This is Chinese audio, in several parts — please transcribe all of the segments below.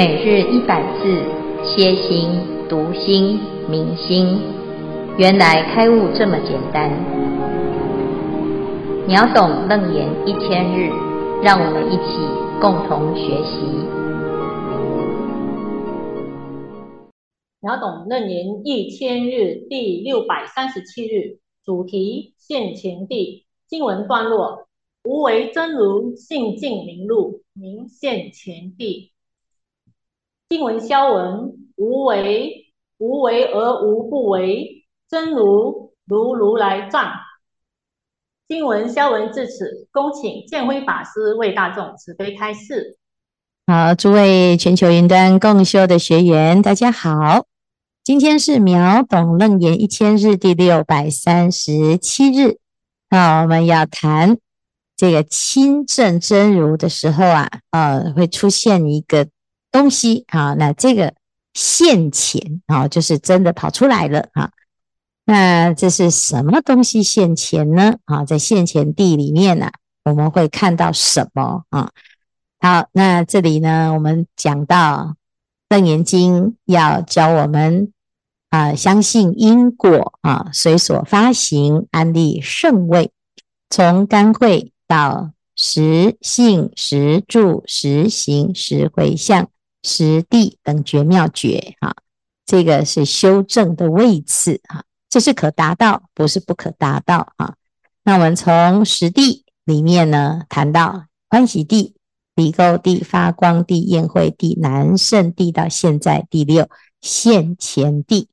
每日一百字，歇心、读心、明心，原来开悟这么简单。秒懂楞严一千日，让我们一起共同学习。秒懂楞严一千日第六百三十七日，主题现前地经文段落：无为真如性净明露，名现前地。今文消文：无为，无为而无不为，真如如如来藏。今文消文至此，恭请建辉法师为大众慈悲开示。好，诸位全球云端共修的学员，大家好，今天是秒懂楞严一千日第六百三十七日。那我们要谈这个亲证真如的时候啊，呃，会出现一个。东西啊，那这个现前啊，就是真的跑出来了啊。那这是什么东西现前呢？啊，在现前地里面呢，我们会看到什么啊？好，那这里呢，我们讲到《楞严经》要教我们啊，相信因果啊，随所发行，安立圣位，从干慧到实性、实住、实行、实回向。实地等绝妙觉，哈，这个是修正的位次，哈，这是可达到，不是不可达到，啊。那我们从实地里面呢，谈到欢喜地、离垢地、发光地、宴会地、南胜地到现在第六现前地，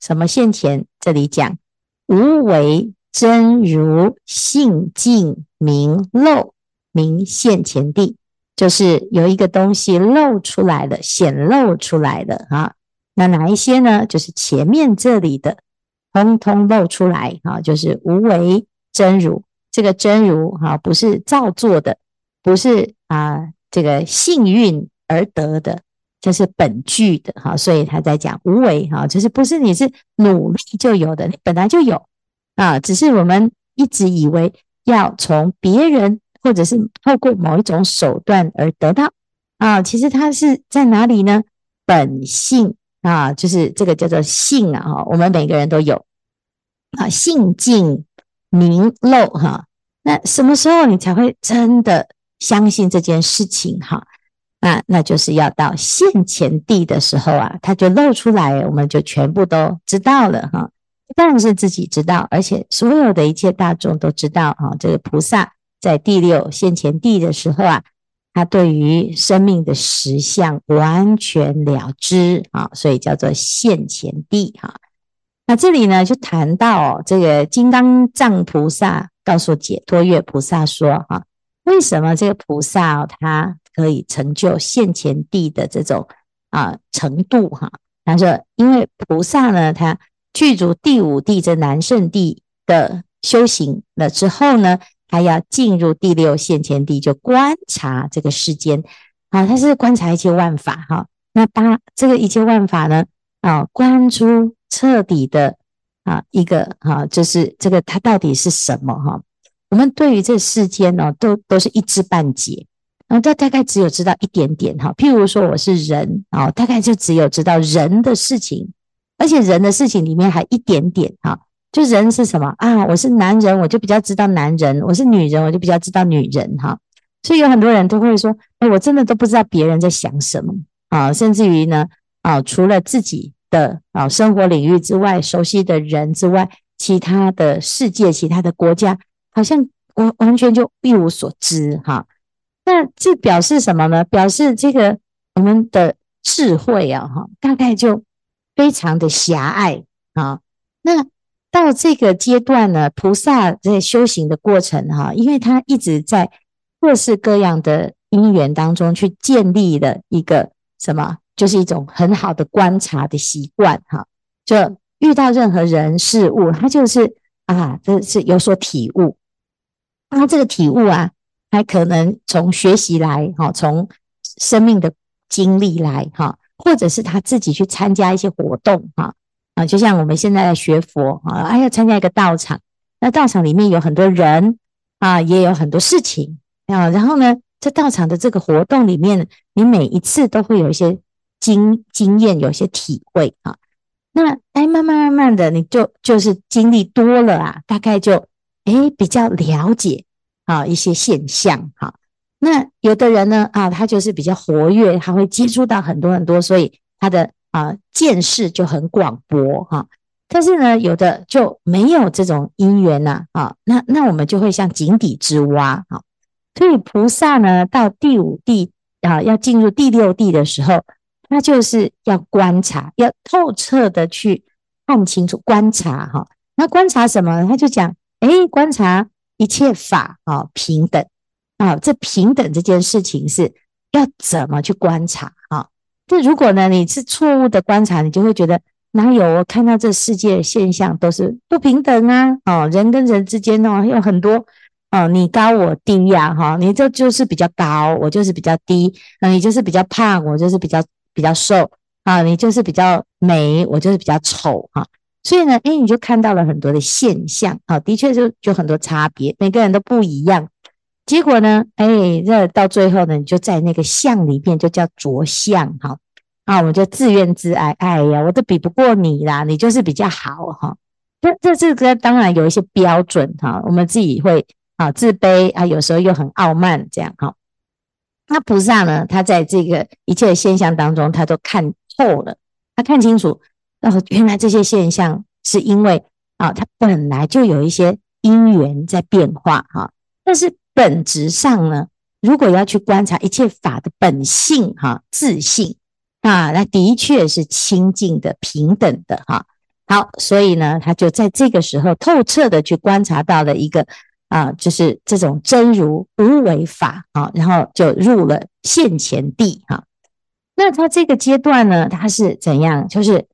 什么现前？这里讲无为真如性净明露，名现前地。就是有一个东西露出来了，显露出来了啊。那哪一些呢？就是前面这里的，通通露出来啊。就是无为真如，这个真如哈，不是造作的，不是啊这个幸运而得的，这是本具的哈。所以他在讲无为哈，就是不是你是努力就有的，你本来就有啊，只是我们一直以为要从别人。或者是透过某一种手段而得到啊，其实它是在哪里呢？本性啊，就是这个叫做性啊，哈，我们每个人都有啊，性净明露哈。那什么时候你才会真的相信这件事情哈？那那就是要到现前地的时候啊，它就露出来，我们就全部都知道了哈。不但是自己知道，而且所有的一切大众都知道啊，这个菩萨。在第六现前地的时候啊，他对于生命的实相完全了知啊，所以叫做现前地哈。那这里呢，就谈到这个金刚藏菩萨告诉解脱月菩萨说哈，为什么这个菩萨他可以成就现前地的这种啊程度哈？他说，因为菩萨呢，他具足第五地这南胜地的修行了之后呢。他要进入第六现前地，就观察这个世间啊，他是观察一切万法哈。那八这个一切万法呢啊，观出彻底的啊一个哈，就是这个它到底是什么哈？我们对于这世间呢，都都是一知半解，然后大大概只有知道一点点哈。譬如说我是人啊，大概就只有知道人的事情，而且人的事情里面还一点点哈。就人是什么啊？我是男人，我就比较知道男人；我是女人，我就比较知道女人。哈，所以有很多人都会说：“哎，我真的都不知道别人在想什么啊！”甚至于呢，啊，除了自己的啊生活领域之外，熟悉的人之外，其他的世界、其他的国家，好像完完全就一无所知。哈，那这表示什么呢？表示这个我们的智慧啊，哈，大概就非常的狭隘啊。那到这个阶段呢，菩萨在修行的过程哈，因为他一直在各式各样的因缘当中去建立了一个什么，就是一种很好的观察的习惯哈。就遇到任何人事物，他就是啊，这是有所体悟。那这个体悟啊，还可能从学习来哈，从生命的经历来哈，或者是他自己去参加一些活动哈。就像我们现在在学佛啊，要参加一个道场，那道场里面有很多人啊，也有很多事情啊。然后呢，在道场的这个活动里面，你每一次都会有一些经经验，有些体会啊。那哎，慢慢慢慢的，你就就是经历多了啊，大概就哎比较了解啊一些现象哈。那有的人呢啊，他就是比较活跃，他会接触到很多很多，所以他的啊见识就很广博哈。但是呢，有的就没有这种因缘呐啊，那那我们就会像井底之蛙啊。所以菩萨呢，到第五地啊，要进入第六地的时候。那就是要观察，要透彻的去看清楚，观察哈。那观察什么？他就讲，哎，观察一切法啊，平等啊。这平等这件事情是要怎么去观察这如果呢，你是错误的观察，你就会觉得哪有我看到这世界现象都是不平等啊？哦，人跟人之间哦，有很多哦，你高我低呀，哈，你这就是比较高，我就是比较低，那你就是比较胖，我就是比较。比较瘦啊，你就是比较美，我就是比较丑哈、所以呢，哎，你就看到了很多的现象啊，的确就就很多差别，每个人都不一样。结果呢，哎，这到最后呢，你就在那个相里面就叫着相哈啊，我们就自怨自艾，哎呀，我都比不过你啦，你就是比较好哈。这这这个当然有一些标准哈、我们自己会啊自卑啊，有时候又很傲慢这样哈。那菩萨呢？他在这个一切的现象当中，他都看透了，他看清楚，哦，原来这些现象是因为啊，他本来就有一些因缘在变化哈。但是本质上呢，如果要去观察一切法的本性哈，自性啊，那的确是清净的、平等的哈。好，所以呢，他就在这个时候透彻的去观察到了一个。啊，就是这种真如无为法啊，然后就入了现前地哈。那他这个阶段呢，他是怎样？就是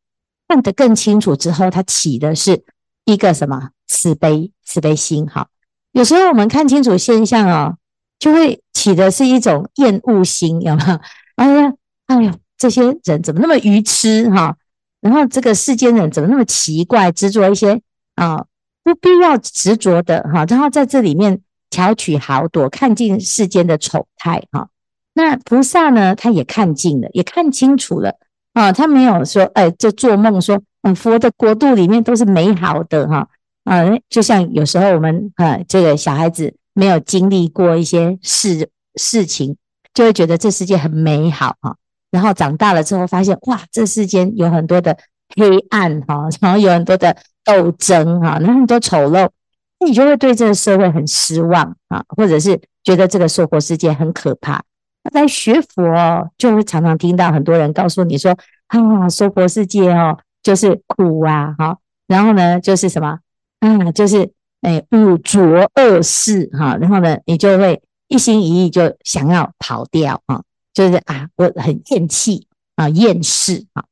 看得更清楚之后，他起的是一个什么慈悲慈悲心哈。有时候我们看清楚现象哦，就会起的是一种厌恶心，有没有？哎呀，哎呦，这些人怎么那么愚痴哈？然后这个世间人怎么那么奇怪，执着一些啊？不必要执着的哈，然后在这里面巧取豪夺，看尽世间的丑态哈。那菩萨呢，他也看尽了，也看清楚了啊。他没有说，哎，就做梦说，嗯，佛的国度里面都是美好的哈。啊，就像有时候我们啊，这个小孩子没有经历过一些事事情，就会觉得这世界很美好哈。然后长大了之后发现，哇，这世间有很多的黑暗哈，然后有很多的。斗争哈，那很多丑陋，那你就会对这个社会很失望啊，或者是觉得这个娑婆世界很可怕。那在学佛哦，就会常常听到很多人告诉你说：“啊，娑婆世界哦，就是苦啊，哈，然后呢，就是什么啊，就是哎，五浊恶世哈，然后呢，你就会一心一意就想要跑掉啊，就是啊，我很厌弃啊，厌世啊，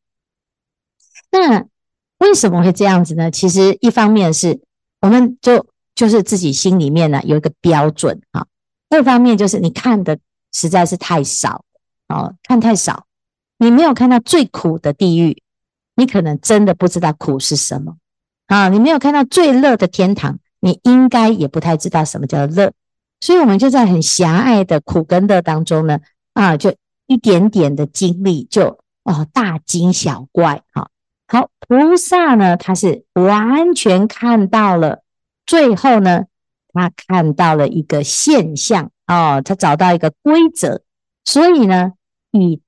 那。”为什么会这样子呢？其实一方面是我们就就是自己心里面呢有一个标准啊，二方面就是你看的实在是太少哦，看太少，你没有看到最苦的地狱，你可能真的不知道苦是什么啊。你没有看到最乐的天堂，你应该也不太知道什么叫乐。所以，我们就在很狭隘的苦跟乐当中呢啊，就一点点的经历就哦大惊小怪哈。好，菩萨呢，他是完全看到了，最后呢，他看到了一个现象哦，他找到一个规则，所以呢，以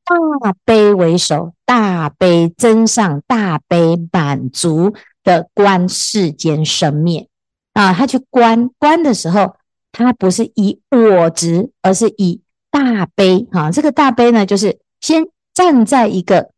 大悲为首，大悲增上，大悲满足的观世间生灭啊，他去观观的时候，他不是以我执，而是以大悲啊，这个大悲呢，就是先站在一个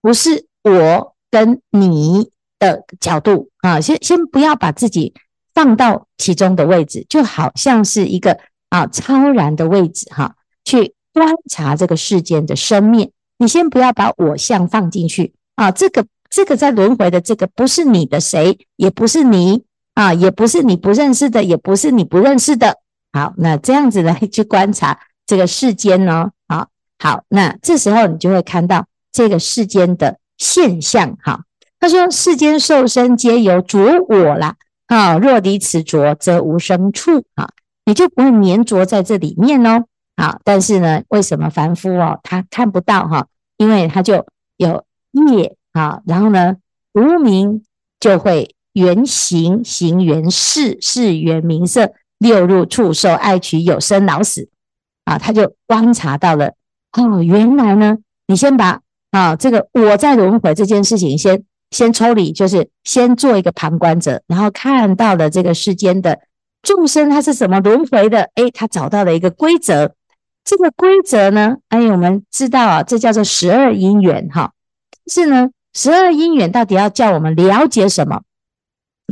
不是我。跟你的角度啊，先先不要把自己放到其中的位置，就好像是一个啊超然的位置哈，去观察这个世间的生灭。你先不要把我相放进去啊，这个这个在轮回的这个不是你的谁，也不是你啊，也不是你不认识的，也不是你不认识的。好，那这样子来去观察这个世间呢，好好，那这时候你就会看到这个世间的。现象哈，他说世间受生皆由着我啦，啊，若离此着，则无生处啊，你就不会黏着在这里面哦。好，但是呢，为什么凡夫哦，他看不到哈因为他就有业啊，然后呢，无明就会缘行，行缘事事缘名色，六入触受爱取有生老死啊，他就观察到了哦，原来呢，你先把啊这个我在轮回这件事情先先抽离，就是先做一个旁观者，然后看到了这个世间的众生他是怎么轮回的，诶，他找到了一个规则。这个规则呢，哎，我们知道啊，这叫做十二因缘哈。是呢，十二因缘到底要叫我们了解什么？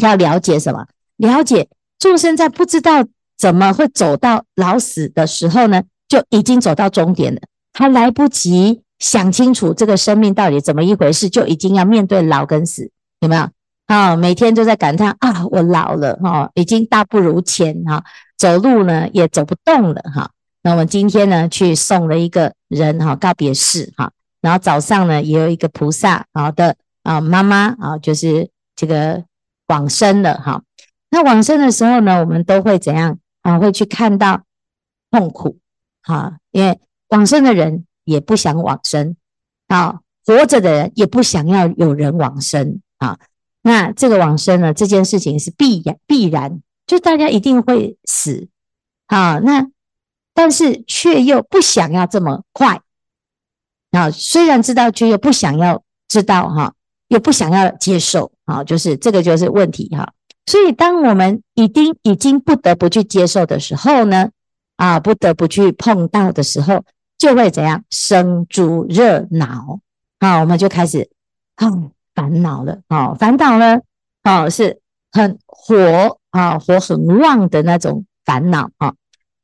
要了解什么？了解众生在不知道怎么会走到老死的时候呢，就已经走到终点了。他来不及想清楚这个生命到底怎么一回事，就已经要面对老跟死，有没有？啊，每天都在感叹啊，我老了哈，已经大不如前哈，走路呢也走不动了哈。那我们今天呢，去送了一个人哈告别式哈，然后早上呢也有一个菩萨好的啊妈妈啊，就是这个往生了哈。那往生的时候呢，我们都会怎样啊？会去看到痛苦哈，因为往生的人也不想往生啊，活着的人也不想要有人往生啊。那这个往生呢，这件事情是必然必然，就大家一定会死啊。那但是却又不想要这么快啊！虽然知道，却又不想要知道哈，又不想要接受啊，就是这个就是问题哈。所以，当我们已经已经不得不去接受的时候呢，啊，不得不去碰到的时候，就会怎样生诸热恼啊？我们就开始啊烦恼了啊，烦恼呢啊是很火啊，火很旺的那种烦恼啊。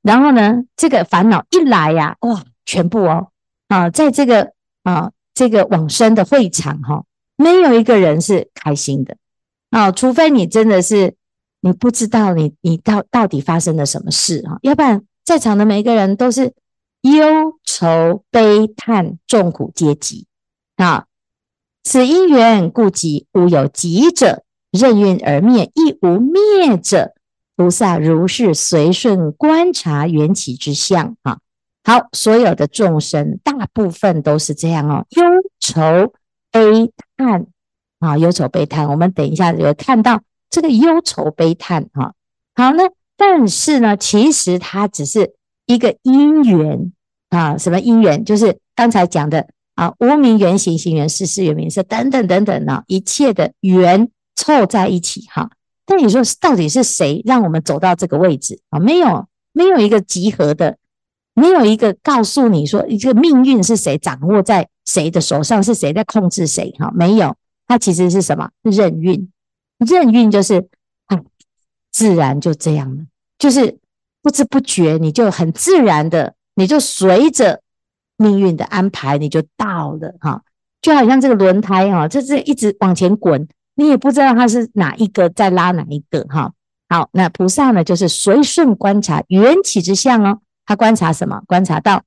然后呢，这个烦恼一来呀，哇，全部哦，啊，在这个啊这个往生的会场哈，没有一个人是开心的啊，除非你真的是你不知道你你到到底发生了什么事啊，要不然在场的每一个人都是忧愁悲叹众苦皆集啊，此因缘故集，无有集者，任运而灭，亦无灭者。菩萨如是随顺观察缘起之相啊，好，所有的众生大部分都是这样哦，忧愁悲叹啊，忧愁悲叹。我们等一下有看到这个忧愁悲叹哈。好呢，但是呢，其实它只是一个因缘啊，什么因缘？就是刚才讲的啊，无名缘行，行缘识，识缘名色等等等等呢，一切的缘凑在一起哈。那你说到底是谁让我们走到这个位置啊？没有，没有一个集合的，没有一个告诉你说，一个命运是谁掌握在谁的手上，是谁在控制谁？哈，没有，它其实是什么？任运，任运就是啊，自然就这样了，就是不知不觉你就很自然的，你就随着命运的安排，你就到了哈，就好像这个轮胎哈，就是一直往前滚。你也不知道它是哪一个在拉哪一个哈。好，那菩萨呢，就是随顺观察缘起之相哦。他观察什么？观察到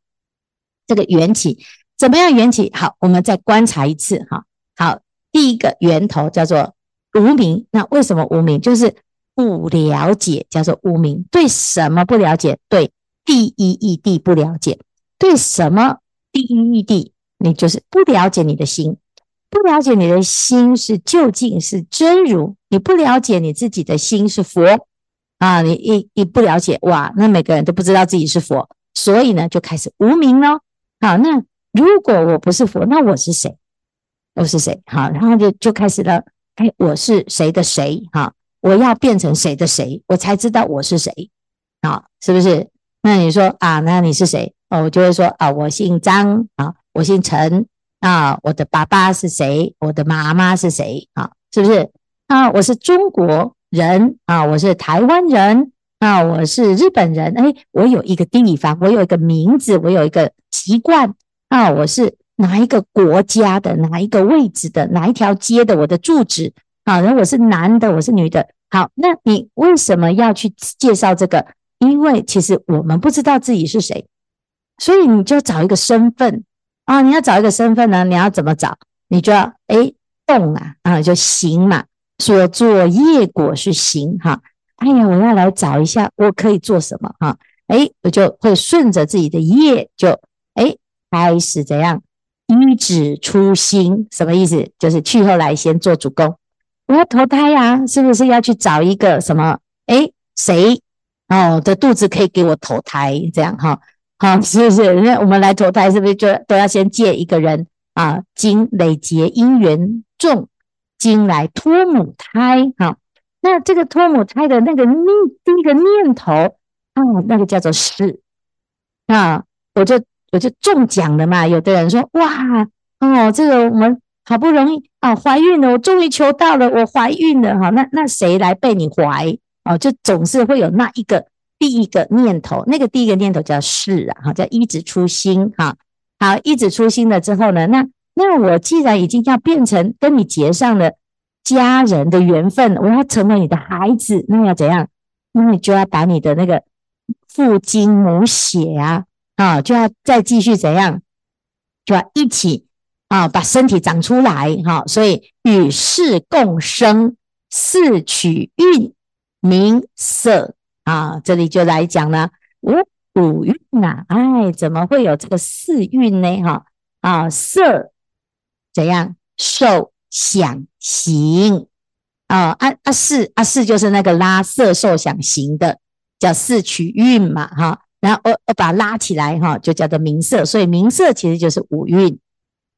这个缘起怎么样？缘起好，我们再观察一次哈。好，第一个源头叫做无名。那为什么无名？就是不了解，叫做无名。对什么不了解？对第一义谛不了解。对什么第一义谛？你就是不了解你的心。不了解你的心是究竟是真如，你不了解你自己的心是佛啊，你一一不了解哇，那每个人都不知道自己是佛，所以呢就开始无名咯。好，那如果我不是佛，那我是谁？我是谁？好，然后就就开始了，哎，我是谁的谁？哈，我要变成谁的谁，我才知道我是谁？啊，是不是？那你说啊，那你是谁？哦，我就会说啊，我姓张啊，我姓陈。啊，我的爸爸是谁？我的妈妈是谁？啊，是不是？啊，我是中国人啊，我是台湾人啊，我是日本人。哎，我有一个地方，我有一个名字，我有一个习惯啊，我是哪一个国家的，哪一个位置的，哪一条街的，我的住址啊，然后我是男的，我是女的。好，那你为什么要去介绍这个？因为其实我们不知道自己是谁，所以你就找一个身份。啊，你要找一个身份呢？你要怎么找？你就要哎动啊啊，就行嘛。所作业果是行哈。哎呀，我要来找一下，我可以做什么哈？哎，我就会顺着自己的业，就哎开始怎样依止初心，什么意思？就是去后来先做主公。我要投胎呀、啊，是不是要去找一个什么？诶，谁哦的肚子可以给我投胎？这样哈，好，是不是？那我们来投胎，是不是就都要先借一个人啊？经累劫因缘重，经来托母胎。哈，那这个托母胎的那个念第一个念头啊，那个叫做是啊，我就我就中奖了嘛。有的人说哇哦，这个我们。好不容易啊，怀孕了，我终于求到了，我怀孕了哈。那那谁来被你怀哦？就总是会有那一个第一个念头，那个第一个念头叫是啊，哈，叫依止初心哈。好，依止初心了之后呢，那那我既然已经要变成跟你结上了家人的缘分，我要成为你的孩子，那要怎样？那你就要把你的那个父精母血啊，啊，就要再继续怎样？就要一起。啊，把身体长出来哈，所以与世共生，四取蕴名色啊，这里就来讲了五五蕴呐，哎，怎么会有这个四蕴呢？哈啊，色怎样？受想行啊，啊啊识啊四就是那个拉色受想行的，叫四取蕴嘛哈，然后我我把它拉起来哈，就叫做名色，所以名色其实就是五蕴。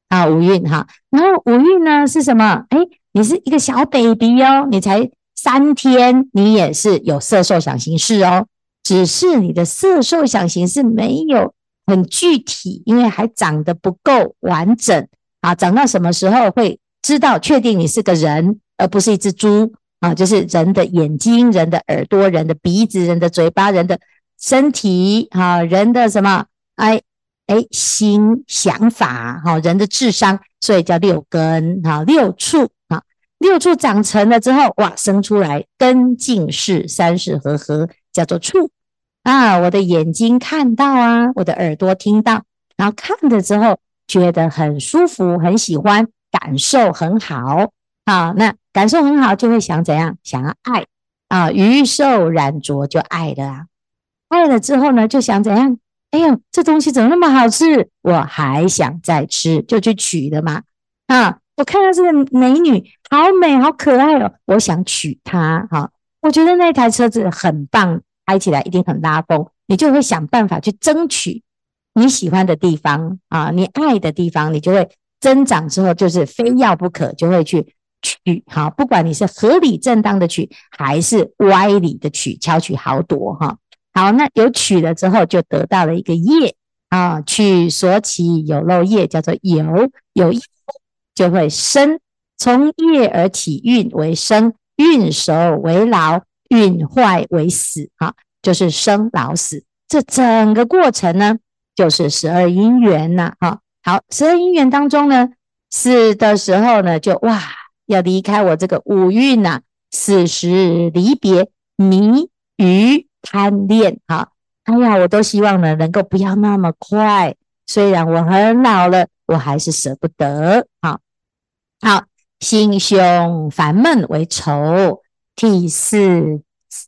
啊，五蕴哈，然后五蕴呢是什么？哎，你是一个小 baby 哦，你才三天，你也是有色受想行识哦，只是你的色受想行识没有很具体，因为还长得不够完整啊。长到什么时候会知道确定你是个人，而不是一只猪啊？就是人的眼睛、人的耳朵、人的鼻子、人的嘴巴、人的身体啊，人的什么？哎。哎，心想法哈，人的智商，所以叫六根哈，六处啊，六处长成了之后，哇，生出来根净是三识和合，叫做处啊。我的眼睛看到啊，我的耳朵听到，然后看了之后觉得很舒服，很喜欢，感受很好啊。那感受很好，就会想怎样？想要爱啊，余受染着就爱了啊。爱了之后呢，就想怎样？哎呦，这东西怎么那么好吃？我还想再吃，就去取的嘛。啊，我看到这个美女好美，好可爱哦，我想娶她。哈，我觉得那台车子很棒，开起来一定很拉风。你就会想办法去争取你喜欢的地方啊，你爱的地方，你就会增长之后，就是非要不可，就会去取。哈，不管你是合理正当的取，还是歪理的取，巧取豪夺。哈。好，那有取了之后，就得到了一个业啊，取所起有漏业，叫做有，有业就会生，从业而起运为生，运熟为老，运坏为死，哈，就是生老死。这整个过程呢，就是十二因缘呐，哈。好，十二因缘当中呢，死的时候呢，就哇，要离开我这个五蕴呐，死时离别迷愚。贪恋哈，哎呀，我都希望呢，能够不要那么快。虽然我很老了，我还是舍不得。好，好，心胸烦闷为愁，涕泗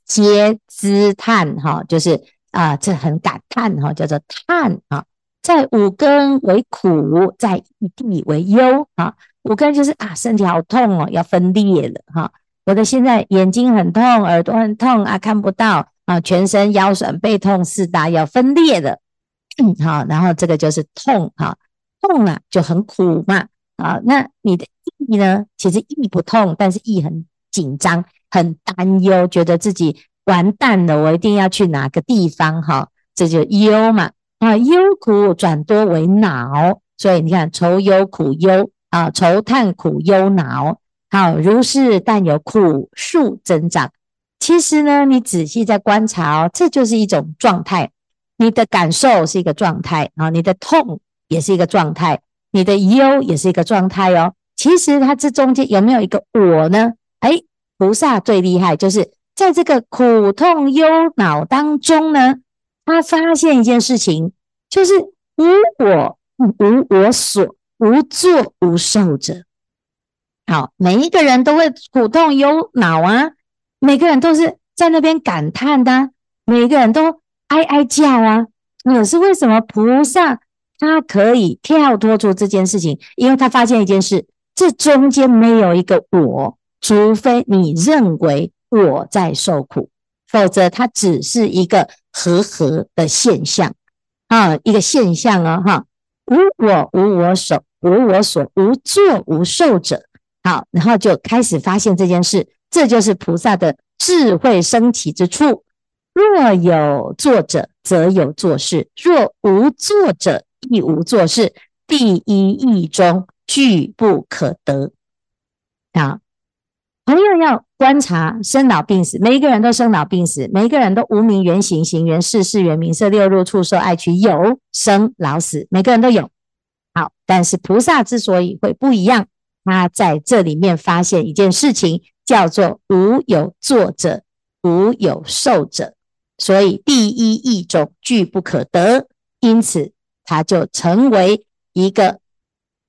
皆滋叹哈，就是啊，这很感叹哈，叫做叹啊。在五根为苦，在异地为忧啊。五根就是啊，身体好痛哦，要分裂了哈。我的现在眼睛很痛，耳朵很痛啊，看不到。啊，全身腰酸背痛，四大要分裂的，好，然后这个就是痛，哈，痛了就很苦嘛，啊，那你的意呢？其实意不痛，但是意很紧张，很担忧，觉得自己完蛋了，我一定要去哪个地方，哈，这就忧嘛，啊，忧苦转多为恼，所以你看愁忧苦忧啊，愁叹苦忧恼，好，如是但有苦数增长。其实呢，你仔细在观察哦，这就是一种状态。你的感受是一个状态啊，你的痛也是一个状态，你的忧也是一个状态哦。其实它这中间有没有一个我呢？哎，菩萨最厉害，就是在这个苦痛忧恼当中呢，他发现一件事情，就是无我、无我所、无作、无受者。好，每一个人都会苦痛忧恼啊。每个人都是在那边感叹的，每个人都哀哀叫啊。可是为什么菩萨他可以跳脱出这件事情，因为他发现一件事：这中间没有一个我，除非你认为我在受苦，否则它只是一个和合的现象啊，一个现象啊，哈，无我无我所，无我所，无作无受者。好，然后就开始发现这件事，这就是菩萨的智慧升起之处。若有作者，则有作事；若无作者，亦无作事。第一义中，俱不可得。好，朋友要观察生老病死，每一个人都生老病死，每一个人都无明缘行，行缘识，识缘名色，六入触受爱取，有生老死，每个人都有。好，但是菩萨之所以会不一样，他在这里面发现一件事情，叫做无有作者，无有受者。所以第一义种俱不可得，因此他就成为一个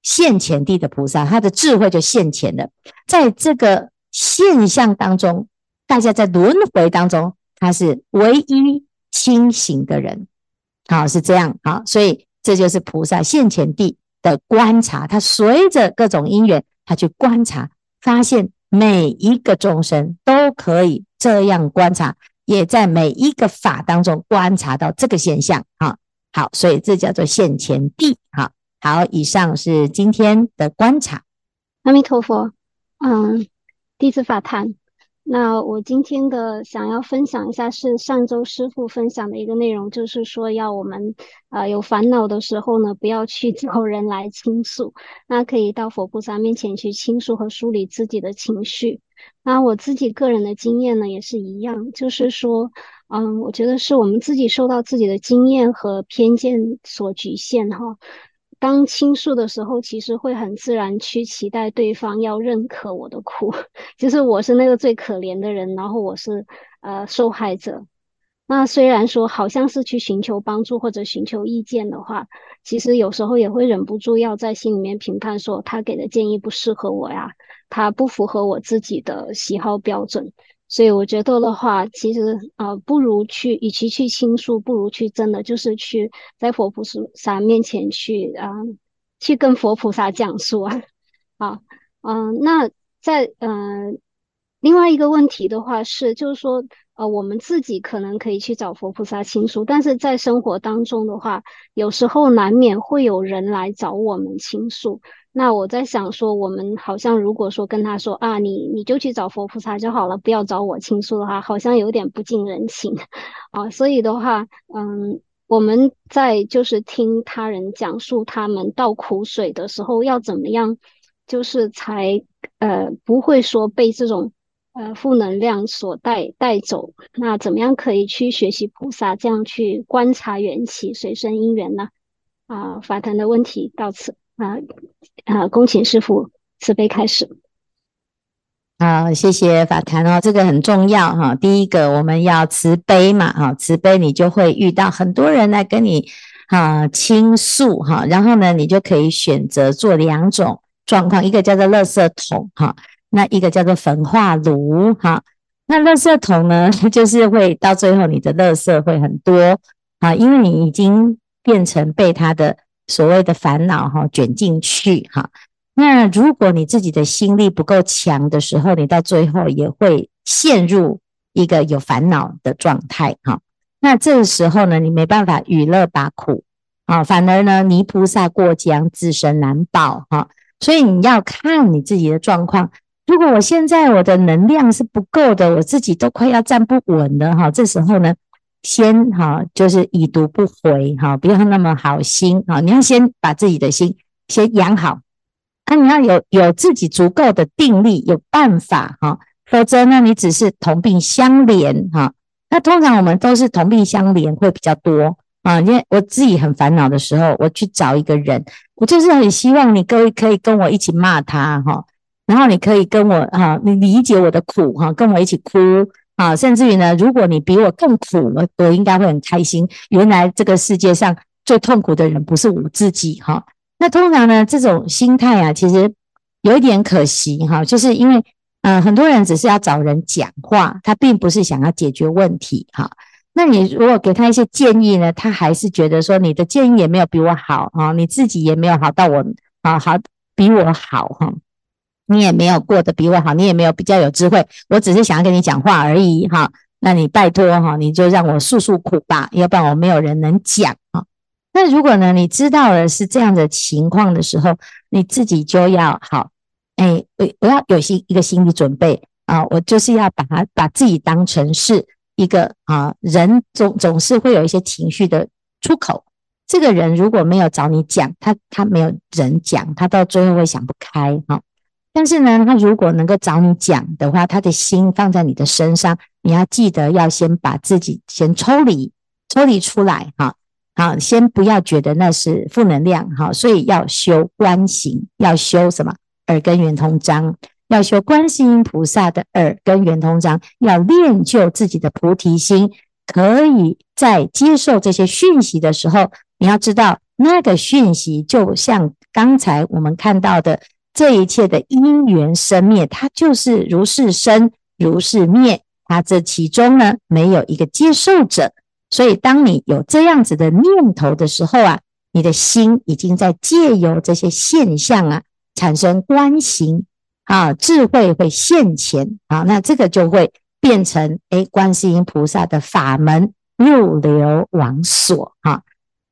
现前地的菩萨，他的智慧就现前了。在这个现象当中，大家在轮回当中，他是唯一清醒的人。好，是这样。好，所以这就是菩萨现前地的观察。他随着各种因缘，他去观察，发现每一个众生都可以这样观察。也在每一个法当中观察到这个现象，哈，好，所以这叫做现前地，哈，好，以上是今天的观察。阿弥陀佛，嗯，弟子法谈。那我今天的想要分享一下，是上周师傅分享的一个内容，就是说要我们呃有烦恼的时候呢，不要去找人来倾诉，那可以到佛菩萨面前去倾诉和梳理自己的情绪。那我自己个人的经验呢，也是一样，就是说，嗯，我觉得是我们自己受到自己的经验和偏见所局限哈。当倾诉的时候，其实会很自然去期待对方要认可我的苦，就是我是那个最可怜的人，然后我是呃受害者。那虽然说好像是去寻求帮助或者寻求意见的话，其实有时候也会忍不住要在心里面评判说，他给的建议不适合我呀，他不符合我自己的喜好标准。所以我觉得的话，其实呃，不如去，与其去倾诉，不如去真的就是去在佛菩萨面前去啊、去跟佛菩萨讲述啊。啊，嗯、那在呃另外一个问题的话是，就是说呃，我们自己可能可以去找佛菩萨倾诉，但是在生活当中的话，有时候难免会有人来找我们倾诉。那我在想说，我们好像如果说跟他说啊，你你就去找佛菩萨就好了，不要找我倾诉的话，好像有点不近人情 啊。所以的话，嗯，我们在就是听他人讲述他们倒苦水的时候，要怎么样，就是才呃不会说被这种呃负能量所带带走。那怎么样可以去学习菩萨这样去观察缘起，随顺因缘呢？啊，法坛的问题到此。啊啊！恭请师父慈悲开始。好，谢谢法坛哦，这个很重要哈。第一个，我们要慈悲嘛，哈，慈悲你就会遇到很多人来跟你啊倾诉哈，然后呢，你就可以选择做两种状况，一个叫做垃圾桶哈，那一个叫做焚化炉哈。那垃圾桶呢，就是会到最后你的垃圾会很多啊，因为你已经变成被他的。所谓的烦恼哈，卷进去哈。那如果你自己的心力不够强的时候，你到最后也会陷入一个有烦恼的状态哈。那这个时候呢，你没办法与乐拔苦啊，反而呢，泥菩萨过江，自身难保哈。所以你要看你自己的状况。如果我现在我的能量是不够的，我自己都快要站不稳了哈。这时候呢。先哈，就是已读不回哈，不要那么好心哈。你要先把自己的心先养好，那你要有有自己足够的定力，有办法哈。否则呢，你只是同病相怜哈。那通常我们都是同病相怜会比较多啊。因为我自己很烦恼的时候，我去找一个人，我就是很希望你各位可以跟我一起骂他哈，然后你可以跟我哈，你理解我的苦哈，跟我一起哭。啊，甚至于呢，如果你比我更苦，我我应该会很开心。原来这个世界上最痛苦的人不是我自己哈。那通常呢，这种心态啊，其实有一点可惜哈，就是因为嗯、很多人只是要找人讲话，他并不是想要解决问题哈。那你如果给他一些建议呢，他还是觉得说你的建议也没有比我好啊，你自己也没有好到我啊好比我好哈，你也没有过得比我好，你也没有比较有智慧，我只是想要跟你讲话而已哈。那你拜托哈，你就让我诉诉苦吧，要不然我没有人能讲啊。那如果呢，你知道了是这样的情况的时候，你自己就要好，哎，我我要有心一个心理准备啊，我就是要把它把自己当成是。一个啊，人总总是会有一些情绪的出口。这个人如果没有找你讲，他他没有人讲，他到最后会想不开哈。但是呢，他如果能够找你讲的话，他的心放在你的身上，你要记得要先把自己先抽离，抽离出来哈。好，先不要觉得那是负能量哈。所以要修观行，要修什么？耳根圆通章。要修观世音菩萨的耳根圆通章，要练就自己的菩提心，可以在接受这些讯息的时候，你要知道那个讯息就像刚才我们看到的，这一切的因缘生灭，它就是如是生，如是灭，它这其中呢没有一个接受者，所以当你有这样子的念头的时候啊，你的心已经在借由这些现象啊产生观行。啊，智慧会现前啊，那这个就会变成诶，观世音菩萨的法门入流王所啊。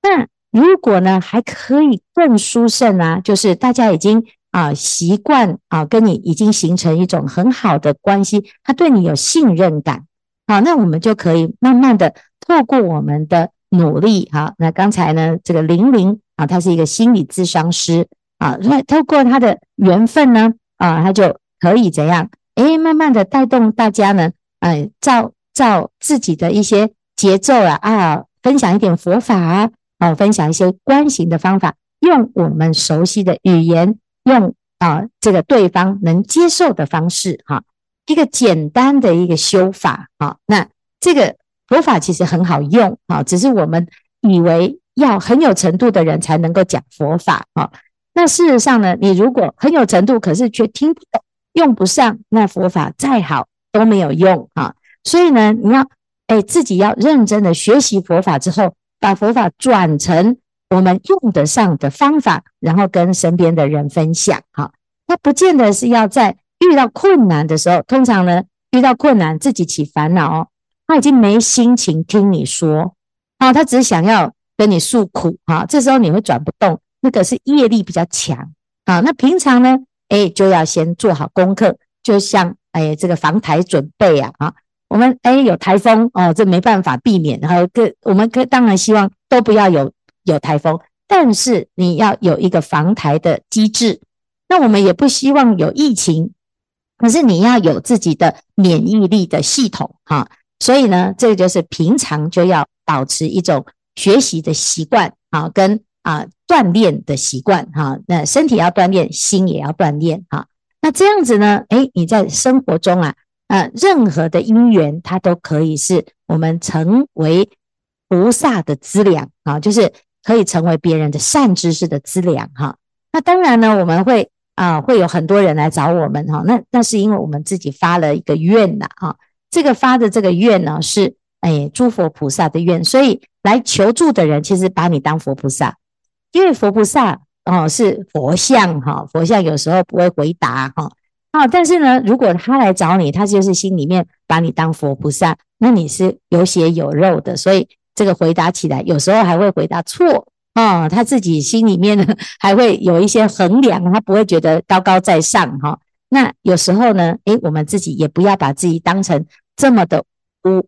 那如果呢，还可以更殊胜啊，就是大家已经啊习惯啊，跟你已经形成一种很好的关系，他对你有信任感，好，那我们就可以慢慢的透过我们的努力，好，那刚才呢，这个玲玲啊，她是一个心理咨商师啊，那透过她的缘分呢。啊，他就可以怎样？哎，慢慢的带动大家呢，哎，照照自己的一些节奏啊啊，分享一点佛法啊，啊，分享一些观行的方法，用我们熟悉的语言，用啊这个对方能接受的方式，哈、一个简单的一个修法，啊，那这个佛法其实很好用，啊，只是我们以为要很有程度的人才能够讲佛法，啊。那事实上呢，你如果很有程度，可是却听不懂、用不上，那佛法再好都没有用啊。所以呢，你要哎自己要认真的学习佛法之后，把佛法转成我们用得上的方法，然后跟身边的人分享哈。那不见得是要在遇到困难的时候，通常呢遇到困难自己起烦恼哦，他已经没心情听你说啊，他只想要跟你诉苦啊，这时候你会转不动。那个是业力比较强啊，那平常呢，哎，就要先做好功课，就像哎，这个防台准备啊啊，我们哎有台风哦，这没办法避免，然后个我们可当然希望都不要有有台风，但是你要有一个防台的机制。那我们也不希望有疫情，可是你要有自己的免疫力的系统哈，所以呢，这个就是平常就要保持一种学习的习惯啊，跟。啊，锻炼的习惯哈，那身体要锻炼，心也要锻炼哈。那这样子呢，诶，你在生活中啊，啊，任何的因缘，它都可以是我们成为菩萨的资粮啊，就是可以成为别人的善知识的资粮哈。那当然呢，我们会啊，会有很多人来找我们哈。那那是因为我们自己发了一个愿呐啊，这个发的这个愿呢，是诶诸佛菩萨的愿，所以来求助的人，其实把你当佛菩萨。因为佛菩萨哦是佛像哈，佛像有时候不会回答哈啊，但是呢，如果他来找你，他就是心里面把你当佛菩萨，那你是有血有肉的，所以这个回答起来有时候还会回答错啊，他自己心里面呢 还会有一些衡量，他不会觉得高高在上哈。那有时候呢，诶，我们自己也不要把自己当成这么的伟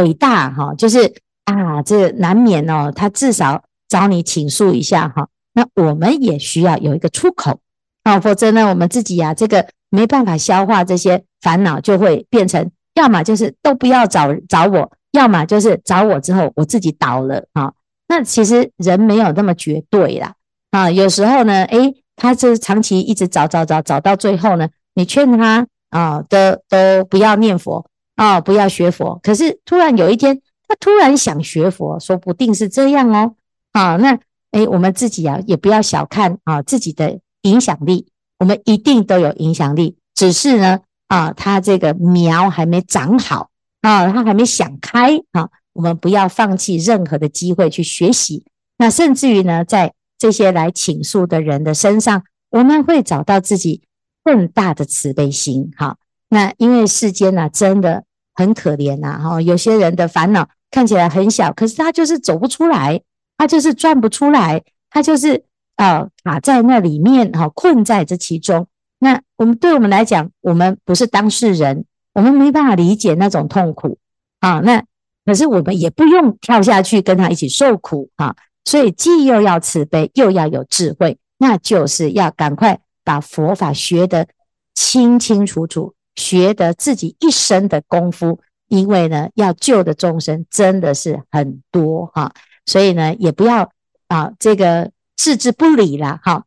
伟大哈，就是啊，这难免哦，他至少。找你倾诉一下哈，那我们也需要有一个出口啊，否则呢，我们自己呀，这个没办法消化这些烦恼，就会变成要么就是都不要找找我，要么就是找我之后我自己倒了啊。那其实人没有那么绝对啦啊，有时候呢，诶，他就是长期一直找找找找到最后呢，你劝他啊，都都不要念佛啊，不要学佛，可是突然有一天他突然想学佛，说不定是这样哦。啊，那诶，我们自己啊，也不要小看啊自己的影响力，我们一定都有影响力，只是呢，啊，他这个苗还没长好啊，他还没想开啊，我们不要放弃任何的机会去学习。那甚至于呢，在这些来倾诉的人的身上，我们会找到自己更大的慈悲心。哈，那因为世间呢、啊，真的很可怜呐。哈，有些人的烦恼看起来很小，可是他就是走不出来，他就是转不出来，他就是呃卡在那里面，哈，困在这其中。那我们对我们来讲，我们不是当事人，我们没办法理解那种痛苦啊。那可是我们也不用跳下去跟他一起受苦啊。所以既又要慈悲，又要有智慧，那就是要赶快把佛法学得清清楚楚，学得自己一生的功夫。因为呢，要救的众生真的是很多哈，所以呢，也不要啊这个置之不理啦哈，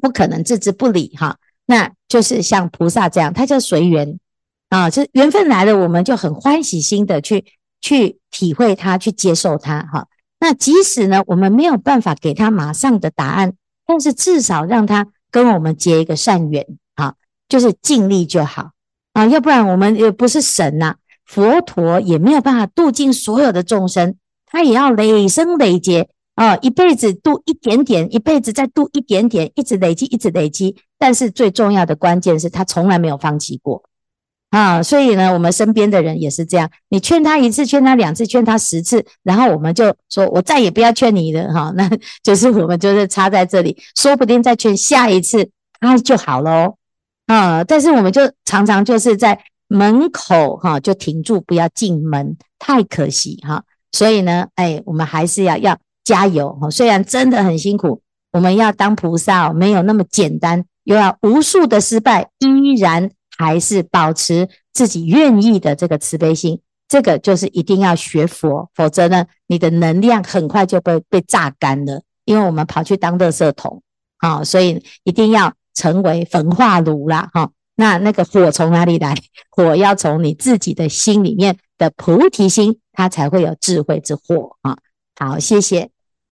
不可能置之不理哈。那就是像菩萨这样，他就随缘啊，这缘分来了，我们就很欢喜心的去去体会它，去接受它哈。那即使呢，我们没有办法给他马上的答案，但是至少让他跟我们结一个善缘啊，就是尽力就好啊，要不然我们也不是神呐，佛陀也没有办法度尽所有的众生，他也要累生累劫。啊，一辈子度一点点，一辈子再度一点点，一直累积，一直累积。但是最重要的关键是他从来没有放弃过啊！所以呢，我们身边的人也是这样，你劝他一次，劝他两次，劝他十次，然后我们就说我再也不要劝你了哈。那就是我们就是差在这里，说不定再劝下一次他就好了。啊，但是我们就常常就是在门口哈就停住，不要进门，太可惜哈。所以呢，哎，我们还是要要。加油哈！虽然真的很辛苦，我们要当菩萨没有那么简单，又要无数的失败，依然还是保持自己愿意的这个慈悲心。这个就是一定要学佛，否则呢，你的能量很快就被被榨干了。因为我们跑去当垃圾桶，好，所以一定要成为焚化炉啦哈。那那个火从哪里来？火要从你自己的心里面的菩提心，它才会有智慧之火啊。好，谢谢。